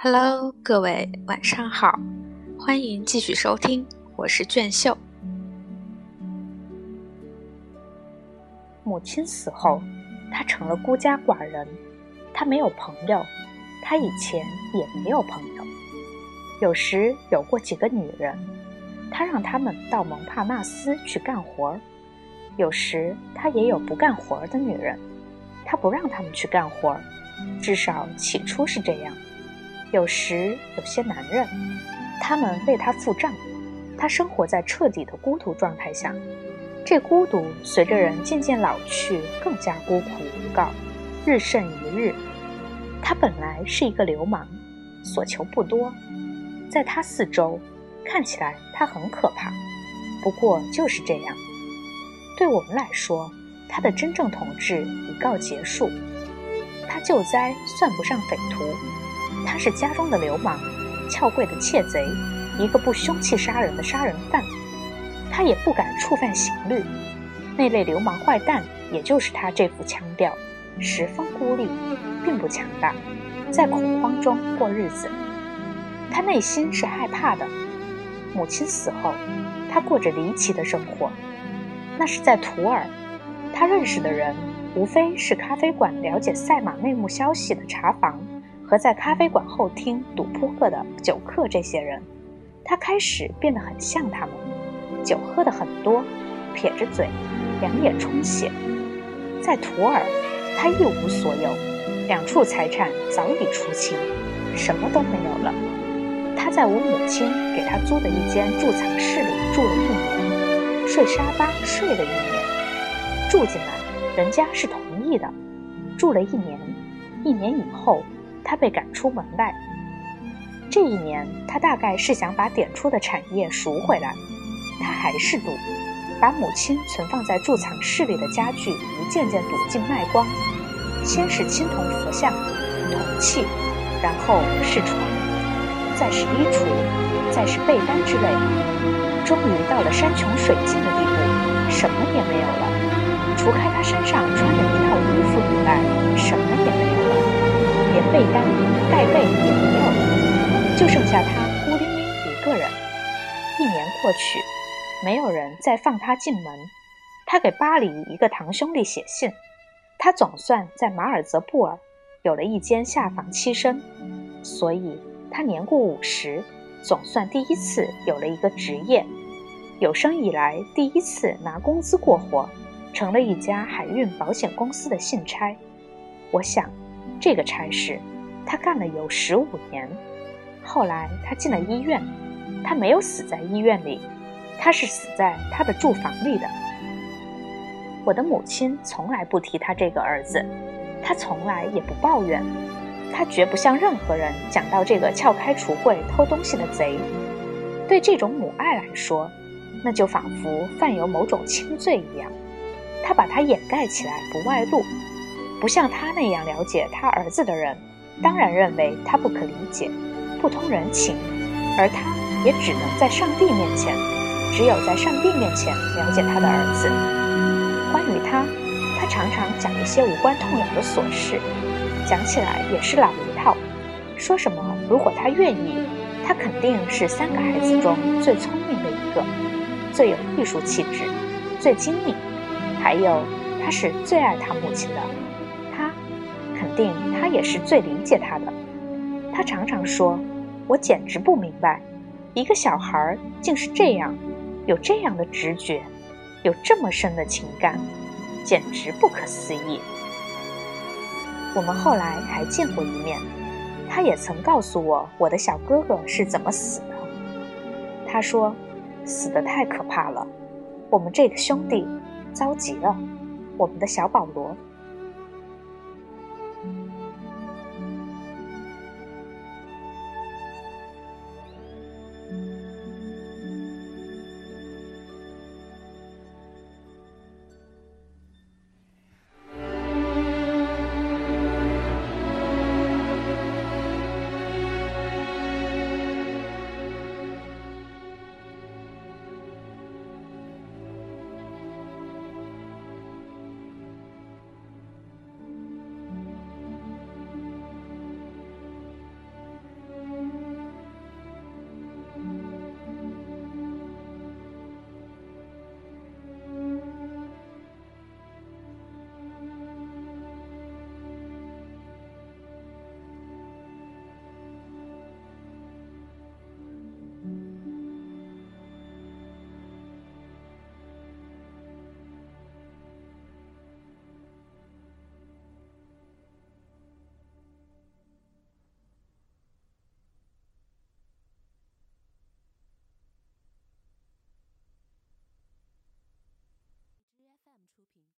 Hello，各位晚上好，欢迎继续收听，我是卷秀。母亲死后，她成了孤家寡人，她没有朋友，她以前也没有朋友。有时有过几个女人，她让他们到蒙帕纳斯去干活儿；有时她也有不干活儿的女人，她不让他们去干活儿，至少起初是这样。有时有些男人，他们为他付账，他生活在彻底的孤独状态下。这孤独随着人渐渐老去，更加孤苦无告，日甚一日。他本来是一个流氓，所求不多，在他四周，看起来他很可怕。不过就是这样。对我们来说，他的真正统治已告结束。他救灾算不上匪徒。他是家中的流氓，撬柜的窃贼，一个不凶器杀人的杀人犯。他也不敢触犯刑律。那类流氓坏蛋，也就是他这副腔调，十分孤立，并不强大，在恐慌中过日子。他内心是害怕的。母亲死后，他过着离奇的生活。那是在图尔，他认识的人，无非是咖啡馆了解赛马内幕消息的茶房。和在咖啡馆后厅赌扑克的酒客这些人，他开始变得很像他们，酒喝的很多，撇着嘴，两眼充血。在图尔，他一无所有，两处财产早已出清，什么都没有了。他在我母亲给他租的一间贮藏室里住了一年，睡沙发睡了一年，住进来，人家是同意的，住了一年，一年以后。他被赶出门外。这一年，他大概是想把点出的产业赎回来。他还是赌，把母亲存放在贮藏室里的家具一件件赌尽卖光。先是青铜佛像、铜器，然后是床，再是衣橱，再是被单之类。终于到了山穷水尽的地步，什么也没有了，除开他身上穿的一套衣服以外，什么也没有被单、盖被也没有，就剩下他孤零零一个人。一年过去，没有人再放他进门。他给巴黎一个堂兄弟写信，他总算在马尔泽布尔有了一间下房栖身，所以他年过五十，总算第一次有了一个职业，有生以来第一次拿工资过活，成了一家海运保险公司的信差。我想。这个差事，他干了有十五年。后来他进了医院，他没有死在医院里，他是死在他的住房里的。我的母亲从来不提他这个儿子，他从来也不抱怨，他绝不向任何人讲到这个撬开橱柜偷东西的贼。对这种母爱来说，那就仿佛犯有某种轻罪一样，他把它掩盖起来，不外露。不像他那样了解他儿子的人，当然认为他不可理解，不通人情，而他也只能在上帝面前，只有在上帝面前了解他的儿子。关于他，他常常讲一些无关痛痒的琐事，讲起来也是老一套，说什么如果他愿意，他肯定是三个孩子中最聪明的一个，最有艺术气质，最精明，还有他是最爱他母亲的。定他也是最理解他的。他常常说：“我简直不明白，一个小孩竟是这样，有这样的直觉，有这么深的情感，简直不可思议。”我们后来还见过一面，他也曾告诉我我的小哥哥是怎么死的。他说：“死得太可怕了，我们这个兄弟糟极了，我们的小保罗。”品。